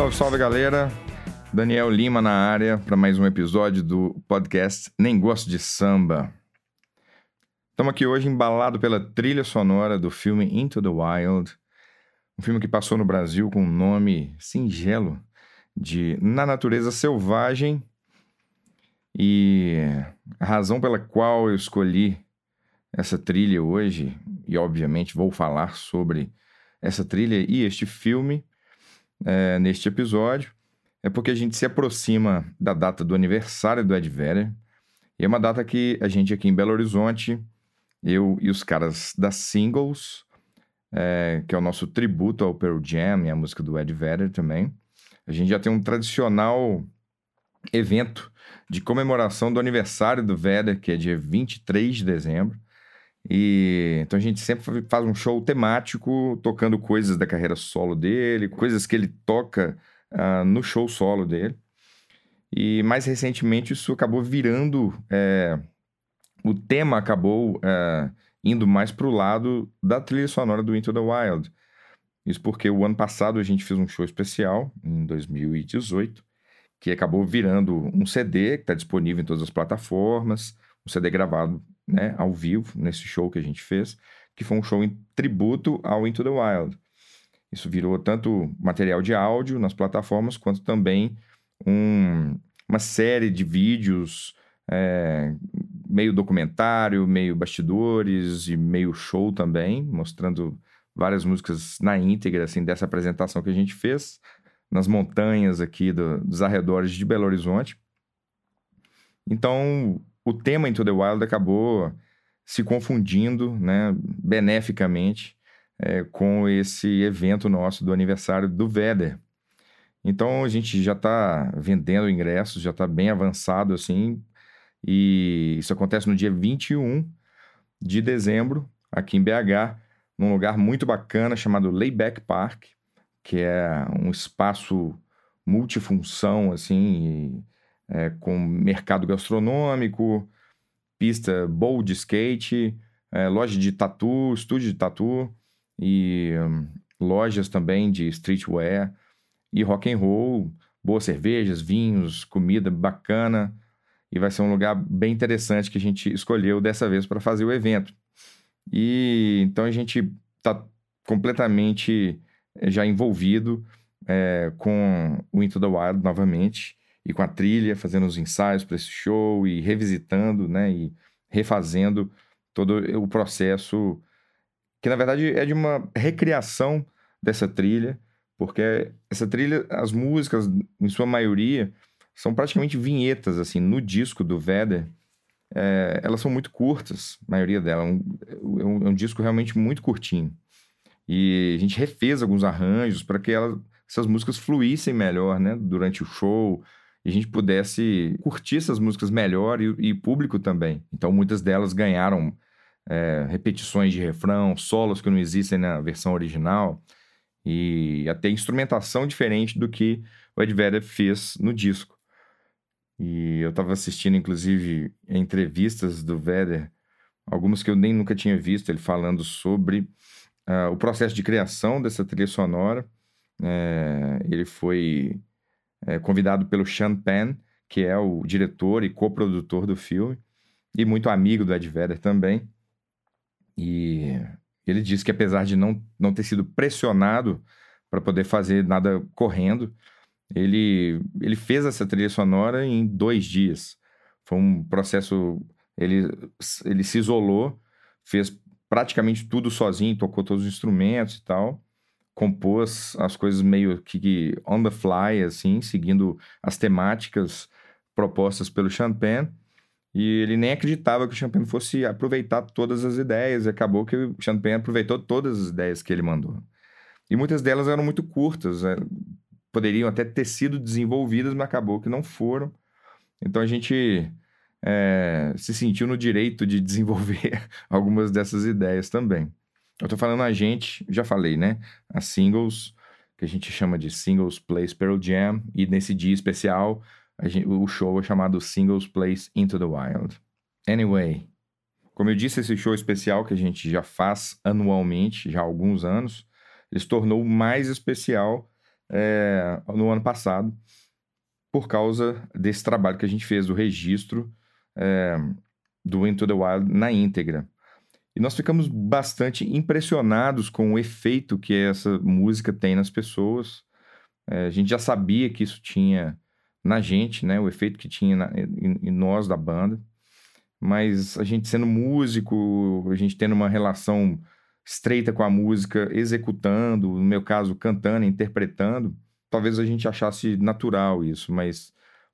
Salve, salve galera! Daniel Lima na área para mais um episódio do podcast Nem Gosto de Samba. Estamos aqui hoje embalado pela trilha sonora do filme Into the Wild, um filme que passou no Brasil com um nome singelo de Na Natureza Selvagem. E a razão pela qual eu escolhi essa trilha hoje, e obviamente vou falar sobre essa trilha e este filme é, neste episódio, é porque a gente se aproxima da data do aniversário do Ed Vedder, e é uma data que a gente aqui em Belo Horizonte, eu e os caras da Singles, é, que é o nosso tributo ao Pearl Jam e a música do Ed Vedder também, a gente já tem um tradicional evento de comemoração do aniversário do Vedder, que é dia 23 de dezembro. E então a gente sempre faz um show temático, tocando coisas da carreira solo dele, coisas que ele toca uh, no show solo dele. E mais recentemente isso acabou virando. É, o tema acabou é, indo mais para o lado da trilha sonora do Into the Wild. Isso porque o ano passado a gente fez um show especial, em 2018, que acabou virando um CD que está disponível em todas as plataformas, um CD gravado né, ao vivo, nesse show que a gente fez, que foi um show em tributo ao Into the Wild. Isso virou tanto material de áudio nas plataformas, quanto também um, uma série de vídeos, é, meio documentário, meio bastidores e meio show também, mostrando várias músicas na íntegra, assim, dessa apresentação que a gente fez nas montanhas aqui do, dos arredores de Belo Horizonte. Então, o tema Into the Wild acabou se confundindo, né, beneficamente, é, com esse evento nosso do aniversário do Vedder. Então a gente já está vendendo ingressos, já está bem avançado assim, e isso acontece no dia 21 de dezembro, aqui em BH, num lugar muito bacana chamado Layback Park, que é um espaço multifunção, assim, e, é, com mercado gastronômico, pista bowl de skate, é, loja de tatu, estúdio de tatu, e um, lojas também de streetwear e rock and roll, boas cervejas, vinhos, comida bacana e vai ser um lugar bem interessante que a gente escolheu dessa vez para fazer o evento. E então a gente está completamente eh, já envolvido é, com o Into the Wild novamente e com a trilha, fazendo os ensaios para esse show e revisitando, né, e refazendo todo o processo que na verdade é de uma recriação dessa trilha, porque essa trilha, as músicas, em sua maioria, são praticamente vinhetas, assim, no disco do Vedder. É, elas são muito curtas, a maioria delas. É um, é um, é um disco realmente muito curtinho. E a gente refez alguns arranjos para que essas músicas fluíssem melhor, né, durante o show, e a gente pudesse curtir essas músicas melhor e, e público também. Então, muitas delas ganharam é, repetições de refrão, solos que não existem na versão original e até instrumentação diferente do que o Ed Vedder fez no disco. E eu estava assistindo, inclusive, entrevistas do Vedder, algumas que eu nem nunca tinha visto, ele falando sobre uh, o processo de criação dessa trilha sonora. É, ele foi é, convidado pelo Sean Penn, que é o diretor e coprodutor do filme, e muito amigo do Ed Vedder também. E ele disse que apesar de não, não ter sido pressionado para poder fazer nada correndo, ele, ele fez essa trilha sonora em dois dias. Foi um processo. Ele, ele se isolou, fez praticamente tudo sozinho, tocou todos os instrumentos e tal, compôs as coisas meio que on the fly, assim, seguindo as temáticas propostas pelo Champagne. E ele nem acreditava que o Champagne fosse aproveitar todas as ideias. E acabou que o Champagne aproveitou todas as ideias que ele mandou. E muitas delas eram muito curtas. Né? Poderiam até ter sido desenvolvidas, mas acabou que não foram. Então a gente é, se sentiu no direito de desenvolver algumas dessas ideias também. Eu tô falando a gente, já falei, né? As singles, que a gente chama de Singles Plays Pearl Jam. E nesse dia especial gente, o show é chamado Singles Place Into the Wild. Anyway, como eu disse, esse show especial que a gente já faz anualmente, já há alguns anos, ele se tornou mais especial é, no ano passado, por causa desse trabalho que a gente fez do registro é, do Into the Wild na íntegra. E nós ficamos bastante impressionados com o efeito que essa música tem nas pessoas. É, a gente já sabia que isso tinha na gente, né? O efeito que tinha na, em, em, nós da banda. Mas a gente sendo músico, a gente tendo uma relação estreita com a música, executando, no meu caso, cantando, interpretando, talvez a gente achasse natural isso, mas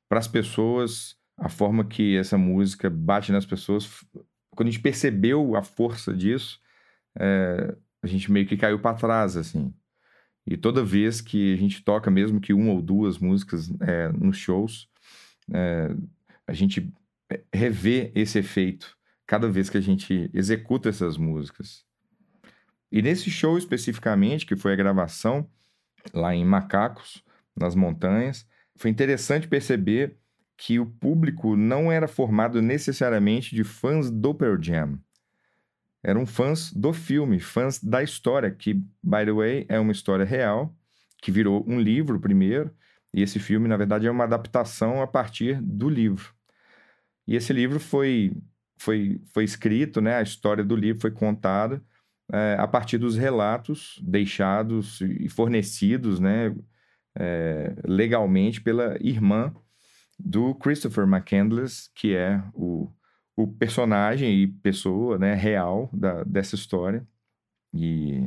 para as pessoas, a forma que essa música bate nas pessoas, quando a gente percebeu a força disso, é, a gente meio que caiu para trás, assim. E toda vez que a gente toca, mesmo que uma ou duas músicas é, nos shows, é, a gente revê esse efeito cada vez que a gente executa essas músicas. E nesse show especificamente, que foi a gravação lá em Macacos, nas montanhas, foi interessante perceber que o público não era formado necessariamente de fãs do Pearl Jam eram fãs do filme, fãs da história, que, by the way, é uma história real, que virou um livro primeiro, e esse filme, na verdade, é uma adaptação a partir do livro. E esse livro foi, foi, foi escrito, né, a história do livro foi contada é, a partir dos relatos deixados e fornecidos né, é, legalmente pela irmã do Christopher McCandless, que é o o personagem e pessoa né, real da, dessa história. E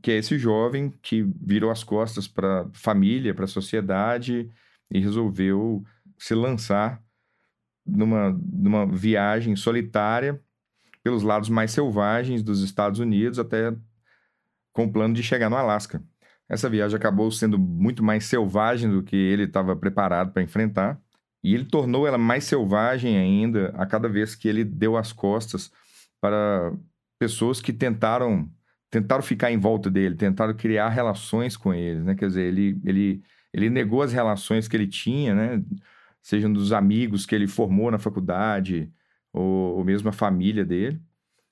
que é esse jovem que virou as costas para a família, para a sociedade e resolveu se lançar numa, numa viagem solitária pelos lados mais selvagens dos Estados Unidos até com o plano de chegar no Alasca. Essa viagem acabou sendo muito mais selvagem do que ele estava preparado para enfrentar. E ele tornou ela mais selvagem ainda a cada vez que ele deu as costas para pessoas que tentaram tentaram ficar em volta dele, tentaram criar relações com ele, né? Quer dizer, ele, ele, ele negou as relações que ele tinha, né? Sejam dos amigos que ele formou na faculdade ou, ou mesmo a família dele.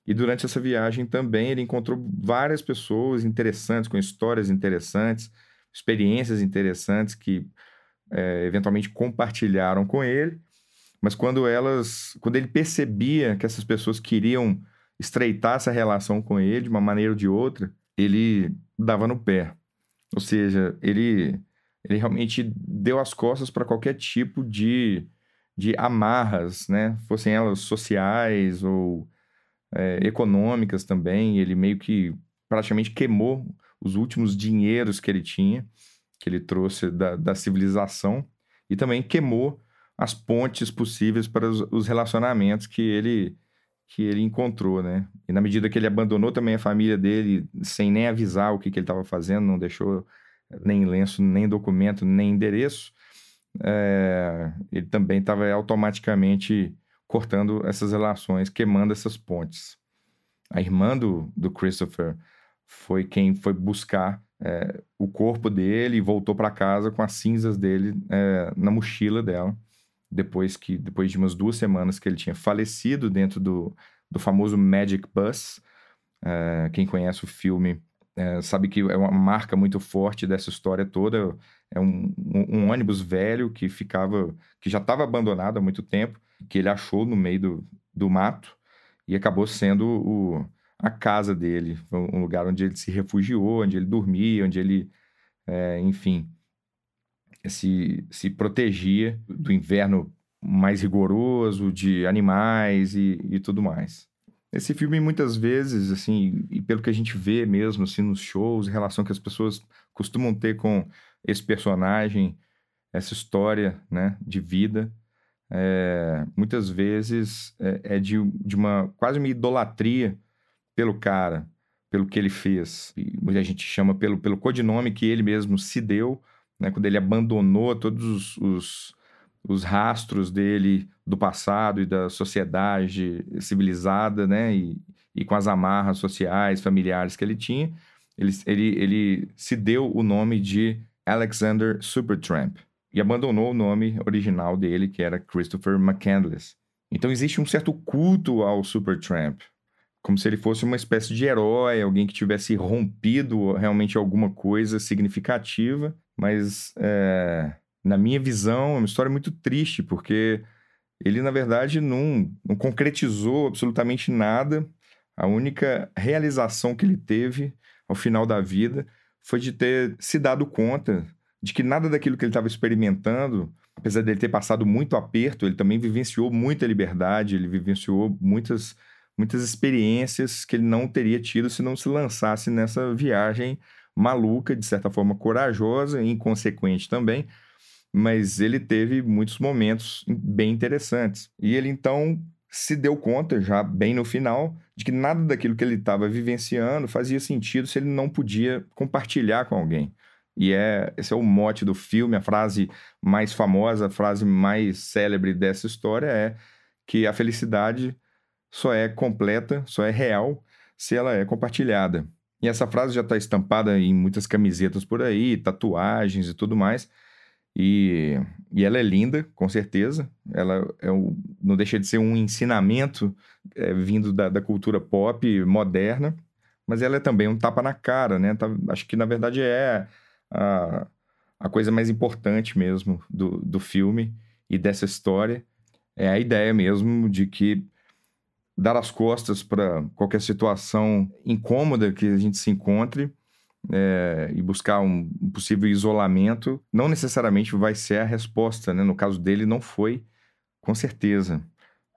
E durante essa viagem também ele encontrou várias pessoas interessantes, com histórias interessantes, experiências interessantes que é, eventualmente compartilharam com ele, mas quando elas, quando ele percebia que essas pessoas queriam estreitar essa relação com ele de uma maneira ou de outra, ele dava no pé. Ou seja, ele, ele realmente deu as costas para qualquer tipo de, de amarras, né? Fossem elas sociais ou é, econômicas também. Ele meio que praticamente queimou os últimos dinheiros que ele tinha que ele trouxe da, da civilização e também queimou as pontes possíveis para os, os, relacionamentos que ele que ele encontrou, né? E na medida que ele abandonou também a família dele sem nem avisar o que, que ele estava fazendo, não deixou nem lenço, nem documento, nem endereço, é, ele também estava automaticamente cortando essas relações, queimando essas pontes. A irmã do, do Christopher foi quem foi buscar é, o corpo dele e voltou para casa com as cinzas dele é, na mochila dela, depois que depois de umas duas semanas que ele tinha falecido dentro do, do famoso Magic Bus. É, quem conhece o filme é, sabe que é uma marca muito forte dessa história toda. É um, um, um ônibus velho que ficava, que já estava abandonado há muito tempo, que ele achou no meio do, do mato e acabou sendo o, a casa dele, um lugar onde ele se refugiou, onde ele dormia, onde ele, é, enfim, se, se protegia do inverno mais rigoroso, de animais e, e tudo mais. Esse filme, muitas vezes, assim, e pelo que a gente vê mesmo, assim, nos shows, em relação que as pessoas costumam ter com esse personagem, essa história, né, de vida, é, muitas vezes é, é de, de uma quase uma idolatria pelo cara, pelo que ele fez. E muita gente chama pelo, pelo codinome que ele mesmo se deu, né? quando ele abandonou todos os, os, os rastros dele do passado e da sociedade civilizada, né? E, e com as amarras sociais, familiares que ele tinha, ele, ele, ele se deu o nome de Alexander Supertramp e abandonou o nome original dele, que era Christopher McCandless. Então existe um certo culto ao Supertramp, como se ele fosse uma espécie de herói, alguém que tivesse rompido realmente alguma coisa significativa, mas é, na minha visão é uma história muito triste, porque ele, na verdade, não, não concretizou absolutamente nada. A única realização que ele teve ao final da vida foi de ter se dado conta de que nada daquilo que ele estava experimentando, apesar dele ter passado muito aperto, ele também vivenciou muita liberdade, ele vivenciou muitas, muitas experiências que ele não teria tido se não se lançasse nessa viagem maluca, de certa forma corajosa e inconsequente também, mas ele teve muitos momentos bem interessantes. E ele então se deu conta, já bem no final, de que nada daquilo que ele estava vivenciando fazia sentido se ele não podia compartilhar com alguém. E é, esse é o mote do filme, a frase mais famosa, a frase mais célebre dessa história é que a felicidade só é completa, só é real se ela é compartilhada. E essa frase já está estampada em muitas camisetas por aí, tatuagens e tudo mais. E, e ela é linda, com certeza. Ela é um, não deixa de ser um ensinamento é, vindo da, da, cultura pop moderna, mas ela é também um tapa na cara, né? Tá, acho que, na verdade, é a, a coisa mais importante mesmo do, do filme e dessa história. É a ideia mesmo de que dar as costas para qualquer situação incômoda que a gente se encontre é, e buscar um, possível isolamento, não necessariamente vai ser a resposta, né? No caso dele, não foi, com certeza.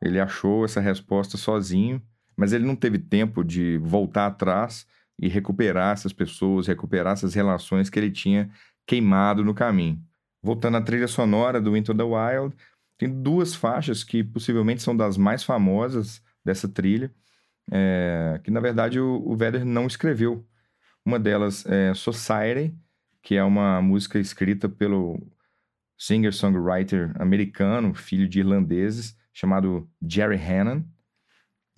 Ele achou essa resposta sozinho, mas ele não teve tempo de voltar atrás e recuperar essas pessoas, recuperar essas relações que ele tinha queimado no caminho. Voltando à trilha sonora do Into the Wild, tem duas faixas que possivelmente são das mais famosas dessa trilha, é, que na verdade o, o Vedder não escreveu. Uma delas é Society, que é uma música escrita pelo singer-songwriter americano, filho de irlandeses, chamado Jerry Hannon.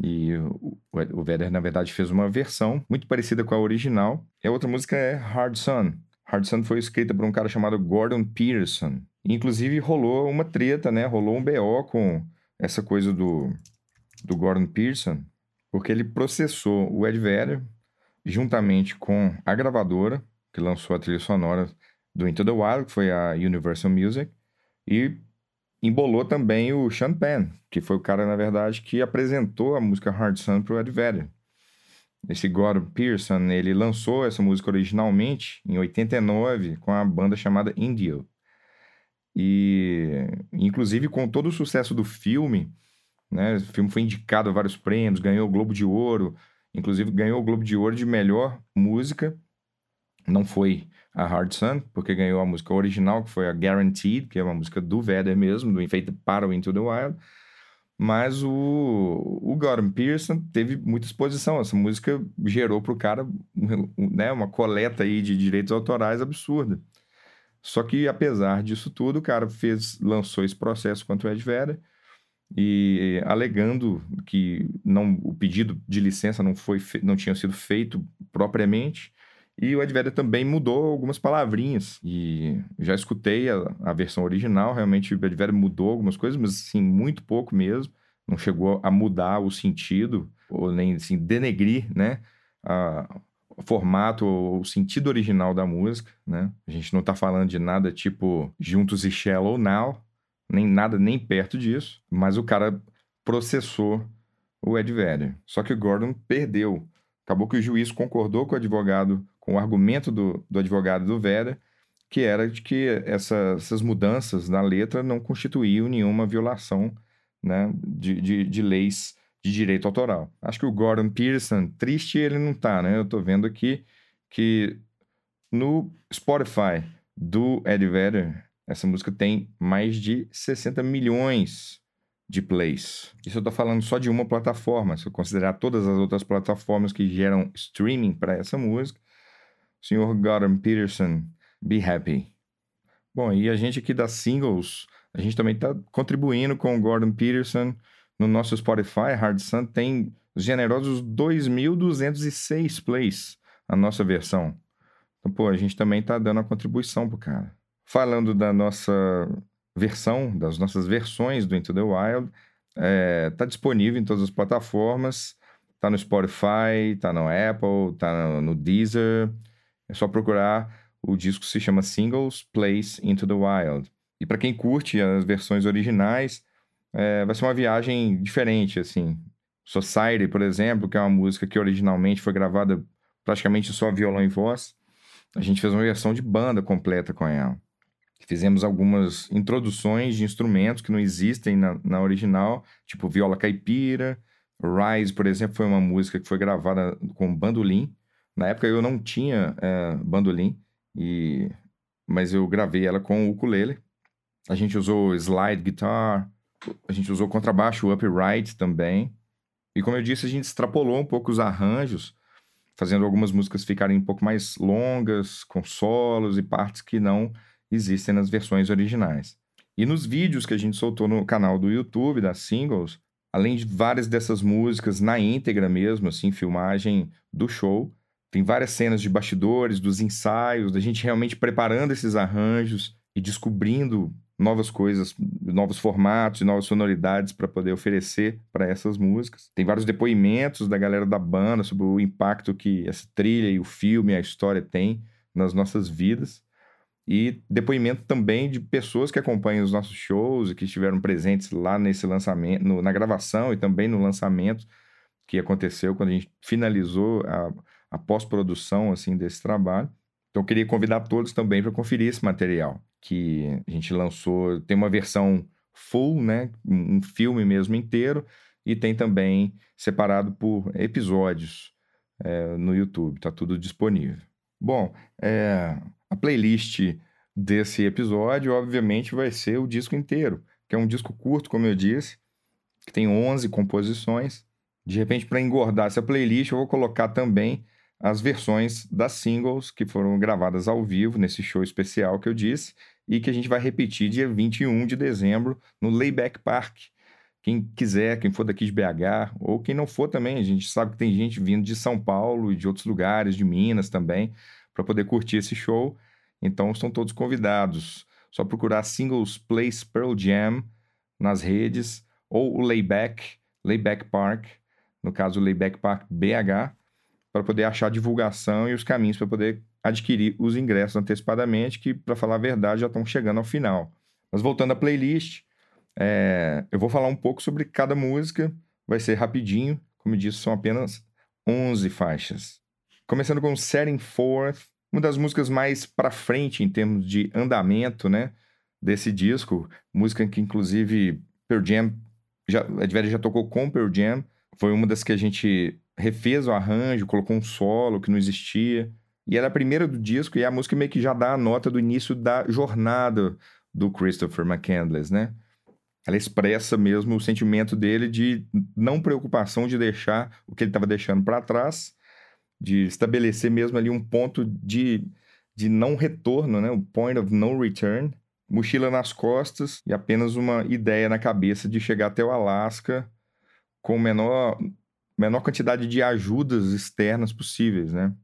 E o, o Vedder, na verdade, fez uma versão muito parecida com a original. E a outra música é Hard Sun. Hard Sun foi escrita por um cara chamado Gordon Peterson. Inclusive, rolou uma treta, né? Rolou um BO com essa coisa do, do Gordon Peterson, porque ele processou o Ed Vedder juntamente com a gravadora, que lançou a trilha sonora do Into the Wild, que foi a Universal Music, e embolou também o Sean Penn, que foi o cara, na verdade, que apresentou a música Hard Sun para o Ed Vedder. Esse Gordon Pearson, ele lançou essa música originalmente em 89 com a banda chamada Indio. E, inclusive, com todo o sucesso do filme, né, o filme foi indicado a vários prêmios, ganhou o Globo de Ouro, Inclusive ganhou o Globo de Ouro de melhor música. Não foi a Hard Sun, porque ganhou a música original, que foi a Guaranteed, que é uma música do Vedder mesmo, do feita para o Into the Wild. Mas o, o Gordon Pearson teve muita exposição. Essa música gerou para o cara né, uma coleta aí de direitos autorais absurda. Só que, apesar disso tudo, o cara fez, lançou esse processo contra o Ed Vedder e alegando que não, o pedido de licença não, foi, não tinha sido feito propriamente. E o Advéria também mudou algumas palavrinhas. E já escutei a, a versão original, realmente o Advéria mudou algumas coisas, mas assim, muito pouco mesmo. Não chegou a mudar o sentido, ou nem assim, denegrir, né? A, o formato, o sentido original da música, né? A gente não tá falando de nada tipo Juntos e Shallow Now, nem nada nem perto disso, mas o cara processou o Ed Vedder. Só que o Gordon perdeu. Acabou que o juiz concordou com o advogado, com o argumento do, do advogado do Vedder, que era de que essa, essas mudanças na letra não constituíam nenhuma violação né, de, de, de, leis de direito autoral. Acho que o Gordon Pearson, triste ele não tá, né? Eu tô vendo aqui que no Spotify do Ed Vedder, essa música tem mais de 60 milhões de plays. Isso eu tô falando só de uma plataforma. Se eu considerar todas as outras plataformas que geram streaming para essa música, senhor Gordon Peterson, be happy. Bom, e a gente aqui das singles, a gente também está contribuindo com o Gordon Peterson no nosso Spotify. Hard Sun tem generosos 2.206 plays a nossa versão. Então, pô, a gente também está dando a contribuição pro cara. Falando da nossa versão, das nossas versões do Into the Wild, é, tá disponível em todas as plataformas tá no Spotify, tá no Apple, tá no Deezer. É só procurar. O disco se chama Singles Place into the Wild. E para quem curte as versões originais, é, vai ser uma viagem diferente, assim. Society, por exemplo, que é uma música que originalmente foi gravada praticamente só violão e voz, a gente fez uma versão de banda completa com ela. Fizemos algumas introduções de instrumentos que não existem na, na original, tipo viola caipira. Rise, por exemplo, foi uma música que foi gravada com bandolim. Na época eu não tinha é, bandolim, e... mas eu gravei ela com o ukulele. A gente usou slide guitar, a gente usou contrabaixo upright também. E como eu disse, a gente extrapolou um pouco os arranjos, fazendo algumas músicas ficarem um pouco mais longas, com solos e partes que não existem nas versões originais. E nos vídeos que a gente soltou no canal do YouTube, das singles, além de várias dessas músicas na íntegra mesmo, assim, filmagem do show, tem várias cenas de bastidores, dos ensaios, da gente realmente preparando esses arranjos e descobrindo novas coisas, novos formatos novas sonoridades para poder oferecer para essas músicas. Tem vários depoimentos da galera da banda sobre o impacto que essa trilha e o filme, a história tem nas nossas vidas. E depoimento também de pessoas que acompanham os nossos shows e que estiveram presentes lá nesse lançamento, no, na gravação e também no lançamento que aconteceu quando a gente finalizou a, a pós-produção assim desse trabalho. Então, eu queria convidar todos também para conferir esse material que a gente lançou. Tem uma versão full, né? Um filme mesmo inteiro, e tem também separado por episódios é, no YouTube. Está tudo disponível. Bom, é, a playlist desse episódio, obviamente, vai ser o disco inteiro, que é um disco curto, como eu disse, que tem 11 composições. De repente, para engordar essa playlist, eu vou colocar também as versões das singles que foram gravadas ao vivo nesse show especial que eu disse e que a gente vai repetir dia 21 de dezembro no Layback Park. Quem quiser, quem for daqui de BH, ou quem não for também, a gente sabe que tem gente vindo de São Paulo e de outros lugares, de Minas também, para poder curtir esse show. Então estão todos convidados. Só procurar Singles Place Pearl Jam nas redes, ou o Layback, Layback Park, no caso o Layback Park BH, para poder achar divulgação e os caminhos para poder adquirir os ingressos antecipadamente, que, para falar a verdade, já estão chegando ao final. Mas voltando à playlist, é, eu vou falar um pouco sobre cada música, vai ser rapidinho, como disse, são apenas 11 faixas. Começando com Setting Forth, uma das músicas mais para frente em termos de andamento, né, desse disco, música que inclusive Pearl Jam, já, a já tocou com Pearl Jam, foi uma das que a gente refez o arranjo, colocou um solo que não existia. E ela é a primeira do disco e a música meio que já dá a nota do início da jornada do Christopher McCandless, né? Ela expressa mesmo o sentimento dele de não preocupação de deixar o que ele estava deixando para trás, de estabelecer mesmo ali um ponto de, de não retorno, né? O point of no return. Mochila nas costas e apenas uma ideia na cabeça de chegar até o Alasca com menor menor quantidade de ajudas externas possíveis, né?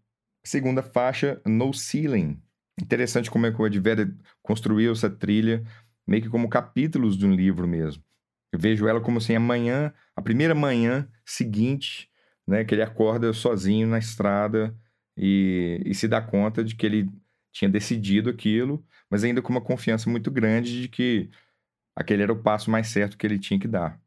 Segunda faixa, No Ceiling. Interessante como é que o Ed Vedder construiu essa trilha, meio que como capítulos de um livro mesmo. Eu vejo ela como assim, amanhã, a primeira manhã seguinte, né, que ele acorda sozinho na estrada e, e se dá conta de que ele tinha decidido aquilo, mas ainda com uma confiança muito grande de que aquele era o passo mais certo que ele tinha que dar.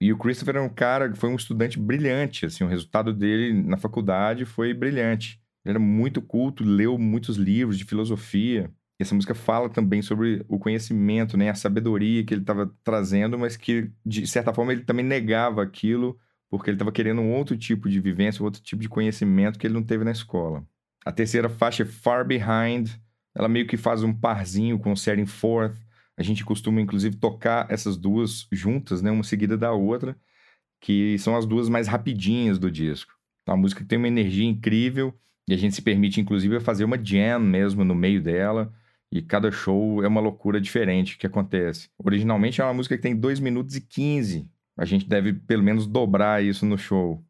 E o Christopher é um cara que foi um estudante brilhante, assim, o resultado dele na faculdade foi brilhante. Ele era muito culto, leu muitos livros de filosofia. E essa música fala também sobre o conhecimento, né, a sabedoria que ele estava trazendo, mas que de certa forma ele também negava aquilo porque ele estava querendo um outro tipo de vivência, um outro tipo de conhecimento que ele não teve na escola. A terceira faixa é Far Behind. Ela meio que faz um parzinho com Setting Forth, a gente costuma, inclusive, tocar essas duas juntas, né? Uma seguida da outra, que são as duas mais rapidinhas do disco. Então, a música tem uma energia incrível e a gente se permite, inclusive, fazer uma jam mesmo no meio dela. E cada show é uma loucura diferente que acontece. Originalmente é uma música que tem 2 minutos e 15. A gente deve pelo menos dobrar isso no show.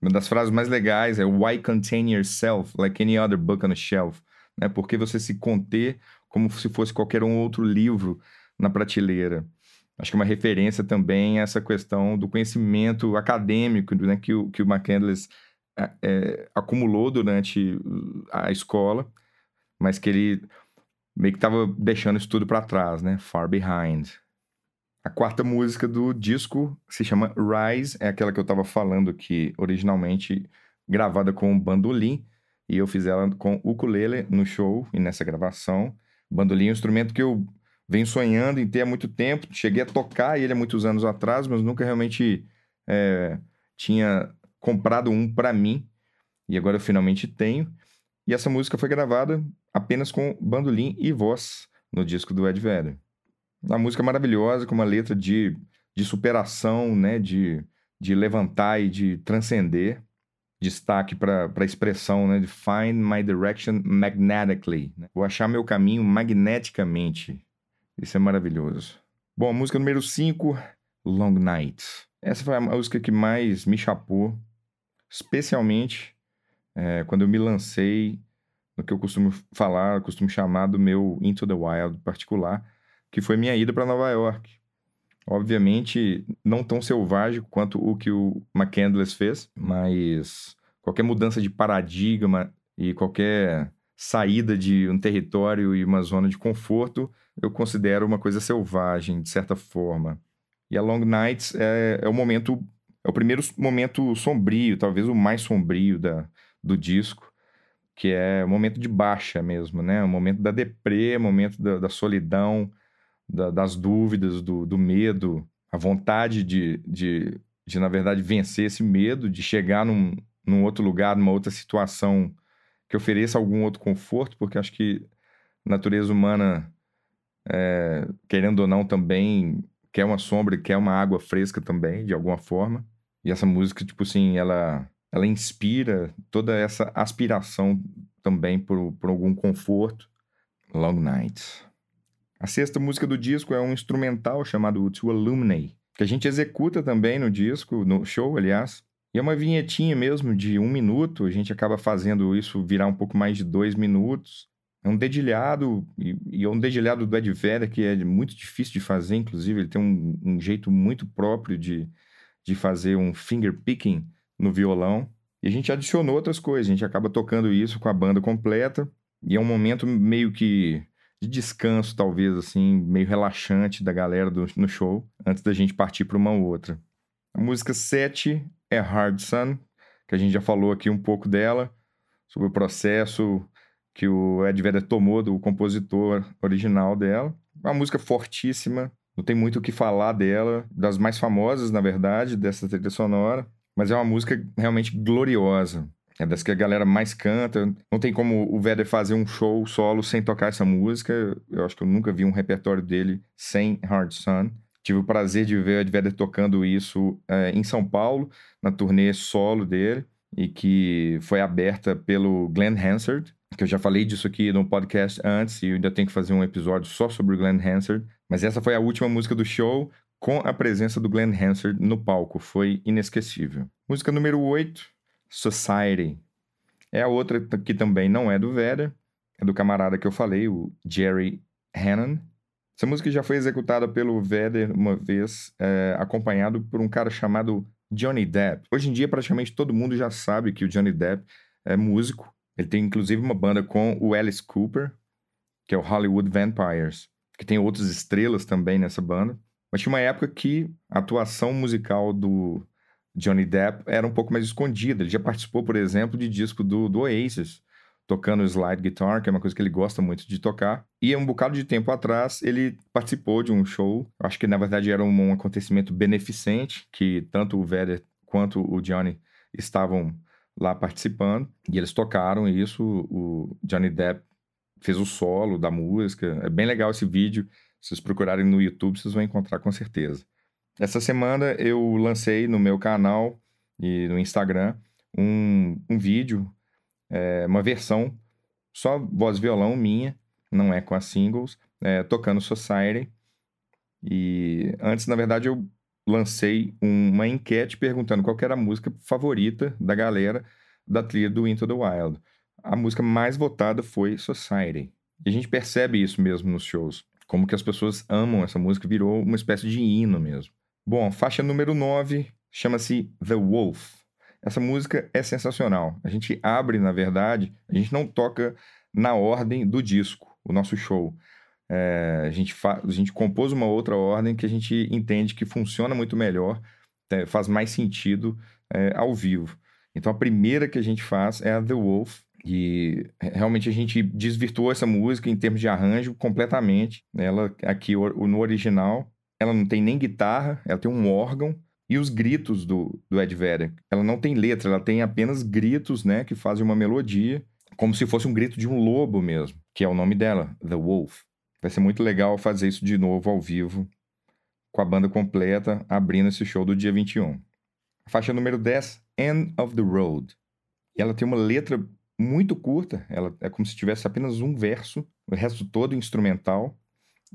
Uma das frases mais legais é Why contain yourself like any other book on a shelf? Né? Por que você se conter como se fosse qualquer um outro livro na prateleira. Acho que é uma referência também a essa questão do conhecimento acadêmico né, que, o, que o McCandless é, é, acumulou durante a escola, mas que ele meio que estava deixando isso tudo para trás, né? Far Behind. A quarta música do disco se chama Rise, é aquela que eu estava falando aqui originalmente gravada com bandolim, e eu fiz ela com ukulele no show e nessa gravação. Bandolim é um instrumento que eu venho sonhando em ter há muito tempo. Cheguei a tocar ele há muitos anos atrás, mas nunca realmente é, tinha comprado um para mim. E agora eu finalmente tenho. E essa música foi gravada apenas com bandolim e voz no disco do Ed Vedder. Uma música maravilhosa, com uma letra de, de superação, né? de, de levantar e de transcender destaque para a expressão, né, de find my direction magnetically. Né? Vou achar meu caminho magneticamente. Isso é maravilhoso. Bom, a música número 5, Long Night. Essa foi a música que mais me chapou, especialmente é, quando eu me lancei no que eu costumo falar, costumo chamar do meu Into the Wild particular, que foi minha ida para Nova York. Obviamente, não tão selvagem quanto o que o McCandless fez, mas qualquer mudança de paradigma e qualquer saída de um território e uma zona de conforto, eu considero uma coisa selvagem, de certa forma. E a Long Nights é, é o momento, é o primeiro momento sombrio, talvez o mais sombrio da, do disco, que é o momento de baixa mesmo, né? O momento da deprê, o momento da, da solidão, da, das dúvidas, do, do, medo, a vontade de, de, de, na verdade, vencer esse medo, de chegar num, num outro lugar, numa outra situação que ofereça algum outro conforto, porque acho que a natureza humana, é, querendo ou não, também quer uma sombra, quer uma água fresca também, de alguma forma. E essa música, tipo assim, ela, ela inspira toda essa aspiração também por, por algum conforto. Long Nights. A sexta música do disco é um instrumental chamado To Illuminate, que a gente executa também no disco, no show, aliás. E é uma vinhetinha mesmo de um minuto, a gente acaba fazendo isso virar um pouco mais de dois minutos. É um dedilhado, e, é um dedilhado do Ed Vedder que é muito difícil de fazer, inclusive, ele tem um, um jeito muito próprio de, de fazer um finger picking no violão. E a gente adicionou outras coisas, a gente acaba tocando isso com a banda completa, e é um momento meio que de descanso, talvez, assim, meio relaxante da galera do, no show, antes da gente partir para uma outra. A música 7 é Hard Sun, que a gente já falou aqui um pouco dela, sobre o processo que o Ed Vedder tomou do compositor original dela. Uma música fortíssima, não tem muito o que falar dela, das mais famosas, na verdade, dessa trilha sonora, mas é uma música realmente gloriosa. É das que a galera mais canta. Não tem como o Vedder fazer um show solo sem tocar essa música. Eu acho que eu nunca vi um repertório dele sem Hard Sun. Tive o prazer de ver o Ed Vedder tocando isso é, em São Paulo, na turnê solo dele, e que foi aberta pelo Glenn Hansard, que eu já falei disso aqui no podcast antes, e eu ainda tenho que fazer um episódio só sobre o Glenn Hansard. Mas essa foi a última música do show, com a presença do Glenn Hansard no palco. Foi inesquecível. Música número 8, Society. É a outra que também não é do Vedder, é do camarada que eu falei, o Jerry Hannon. Essa música já foi executada pelo Vedder uma vez, é, acompanhado por um cara chamado Johnny Depp. Hoje em dia, praticamente todo mundo já sabe que o Johnny Depp é músico. Ele tem inclusive uma banda com o Alice Cooper, que é o Hollywood Vampires, que tem outras estrelas também nessa banda. Mas tinha uma época que a atuação musical do Johnny Depp era um pouco mais escondido. Ele já participou, por exemplo, de disco do, do Oasis, tocando slide guitar, que é uma coisa que ele gosta muito de tocar. E um bocado de tempo atrás, ele participou de um show, acho que na verdade era um, um acontecimento beneficente, que tanto o Vedder quanto o Johnny estavam lá participando, e eles tocaram isso, o Johnny Depp fez o solo da música, é bem legal esse vídeo, se vocês procurarem no YouTube, vocês vão encontrar com certeza. Essa semana eu lancei no meu canal e no Instagram um, um vídeo, é, uma versão só voz violão minha, não é com as singles, é, tocando Society. E antes, na verdade, eu lancei uma enquete perguntando qual era a música favorita da galera da trilha do Into the Wild. A música mais votada foi Society. E a gente percebe isso mesmo nos shows Como que as pessoas amam essa música, virou uma espécie de hino mesmo. Bom, faixa número 9 chama-se The Wolf. Essa música é sensacional. A gente abre, na verdade, a gente não toca na ordem do disco, o nosso show. É, a, gente a gente compôs uma outra ordem que a gente entende que funciona muito melhor, é, faz mais sentido é, ao vivo. Então a primeira que a gente faz é a The Wolf, e realmente a gente desvirtuou essa música em termos de arranjo completamente. Ela aqui no original, ela não tem nem guitarra, ela tem um órgão e os gritos do, do Ed Vedder. Ela não tem letra, ela tem apenas gritos, né, que fazem uma melodia, como se fosse um grito de um lobo mesmo, que é o nome dela, The Wolf. Vai ser muito legal fazer isso de novo ao vivo, com a banda completa, abrindo esse show do dia 21. faixa número 10, End of the Road. E ela tem uma letra muito curta, ela é como se tivesse apenas um verso, o resto todo instrumental.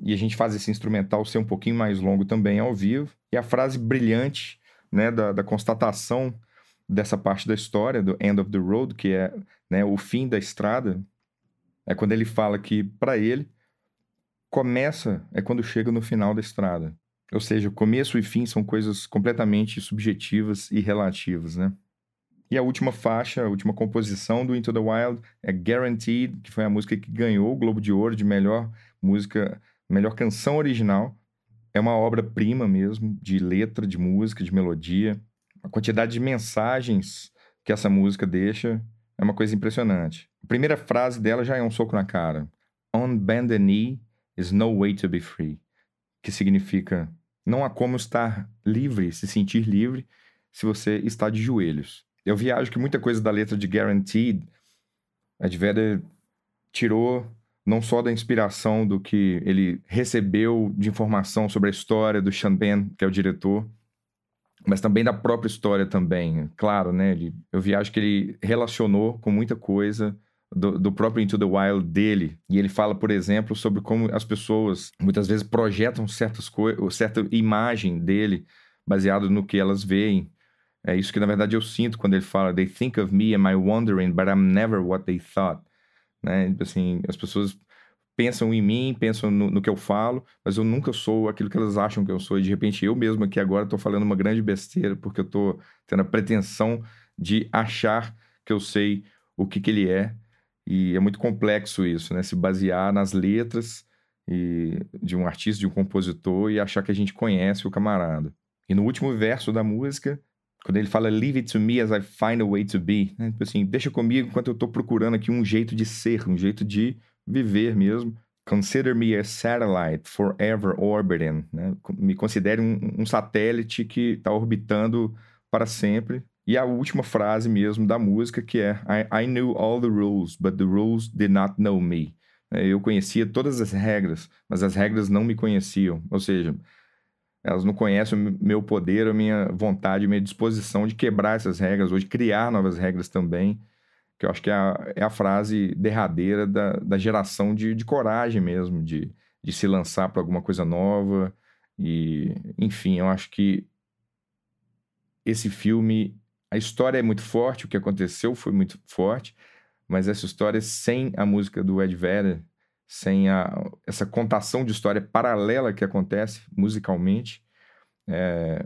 E a gente faz esse instrumental ser um pouquinho mais longo também ao vivo. E a frase brilhante né, da, da constatação dessa parte da história, do end of the road, que é né, o fim da estrada, é quando ele fala que, para ele, começa é quando chega no final da estrada. Ou seja, começo e fim são coisas completamente subjetivas e relativas, né? E a última faixa, a última composição do Into the Wild é Guaranteed, que foi a música que ganhou o Globo de Ouro de melhor música, melhor canção original. É uma obra-prima mesmo, de letra, de música, de melodia. A quantidade de mensagens que essa música deixa é uma coisa impressionante. A primeira frase dela já é um soco na cara. On bended knee is no way to be free. Que significa não há como estar livre, se sentir livre, se você está de joelhos. Eu viajo que muita coisa da letra de Guaranteed, Ed Vedder tirou não só da inspiração do que ele recebeu de informação sobre a história do Penn, que é o diretor, mas também da própria história também. Claro, né? Ele, eu viajo que ele relacionou com muita coisa do, do, próprio Into the Wild dele. E ele fala, por exemplo, sobre como as pessoas muitas vezes projetam certas coisas, certa imagem dele baseado no que elas veem. É isso que, na verdade, eu sinto quando ele fala They think of me, am I wondering, but I'm never what they thought. Né? Tipo assim, as pessoas pensam em mim, pensam no, no, que eu falo, mas eu nunca sou aquilo que elas acham que eu sou. E, de repente, eu mesmo aqui agora estou falando uma grande besteira, porque eu estou tendo a pretensão de achar que eu sei o que, que ele é. E é muito complexo isso, né? Se basear nas letras e de um artista, de um compositor e achar que a gente conhece o camarada. E no último verso da música, quando ele fala leave it to me as I find a way to be, né? Tipo assim, deixa comigo enquanto eu estou procurando aqui um jeito de ser, um jeito de viver mesmo. Consider me a satellite forever orbiting, né? Me considere um, um satélite que está orbitando para sempre. E a última frase mesmo da música que é I, I knew all the rules, but the rules did not know me. É, eu conhecia todas as regras, mas as regras não me conheciam. Ou seja, elas não conhecem o meu poder, a minha vontade, a minha disposição de quebrar essas regras ou de criar novas regras também, que eu acho que é a, é a frase derradeira da, da geração de, de coragem mesmo, de, de se lançar para alguma coisa nova. E, enfim, eu acho que esse filme, a história é muito forte, o que aconteceu foi muito forte, mas essa história sem a música do Ed Vedder, sem a, essa contação de história paralela que acontece musicalmente, é,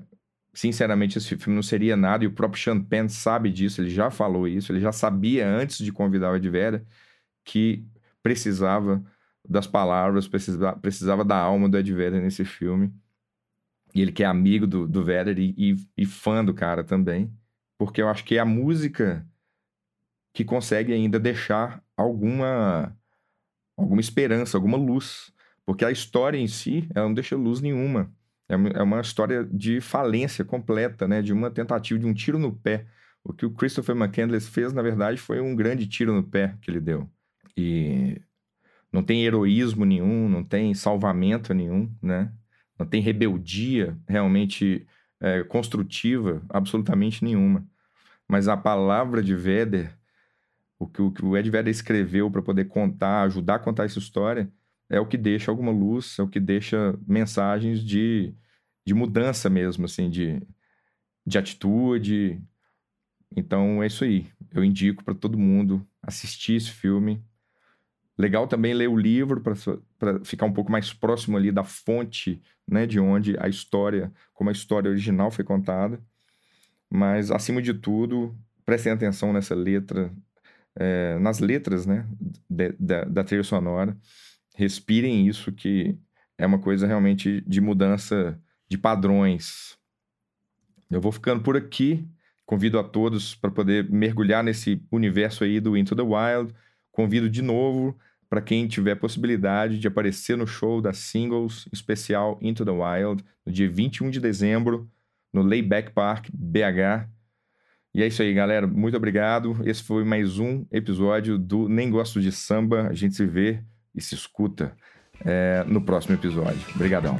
sinceramente esse filme não seria nada, e o próprio Sean Penn sabe disso, ele já falou isso, ele já sabia antes de convidar o Ed Vera que precisava das palavras, precisava, precisava da alma do Ed Vedder nesse filme. E ele que é amigo do, do Vedder e, e, e fã do cara também. Porque eu acho que é a música que consegue ainda deixar alguma alguma esperança, alguma luz. Porque a história em si, ela não deixa luz nenhuma. É uma é história de falência completa, né? De uma tentativa, de um tiro no pé. O que o Christopher McCandless fez, na verdade, foi um grande tiro no pé que ele deu. E não tem heroísmo nenhum, não tem salvamento nenhum, né? Não tem rebeldia realmente é, construtiva, absolutamente nenhuma. Mas a palavra de Vedder o que, o que o Ed Vedder escreveu para poder contar, ajudar a contar essa história, é o que deixa alguma luz, é o que deixa mensagens de, de mudança mesmo, assim, de, de atitude. Então é isso aí. Eu indico para todo mundo assistir esse filme. Legal também ler o livro para ficar um pouco mais próximo ali da fonte, né, de onde a história, como a história original foi contada. Mas, acima de tudo, prestem atenção nessa letra, é, nas letras, né, de, de, da trilha sonora. Respirem isso, que é uma coisa realmente de mudança de padrões. Eu vou ficando por aqui. Convido a todos para poder mergulhar nesse universo aí do Into the Wild. Convido de novo para quem tiver possibilidade de aparecer no show da Singles especial Into the Wild no dia 21 de dezembro no Layback Park BH. E é isso aí, galera. Muito obrigado. Esse foi mais um episódio do Nem Gosto de Samba. A gente se vê e se escuta é, no próximo episódio. Obrigadão.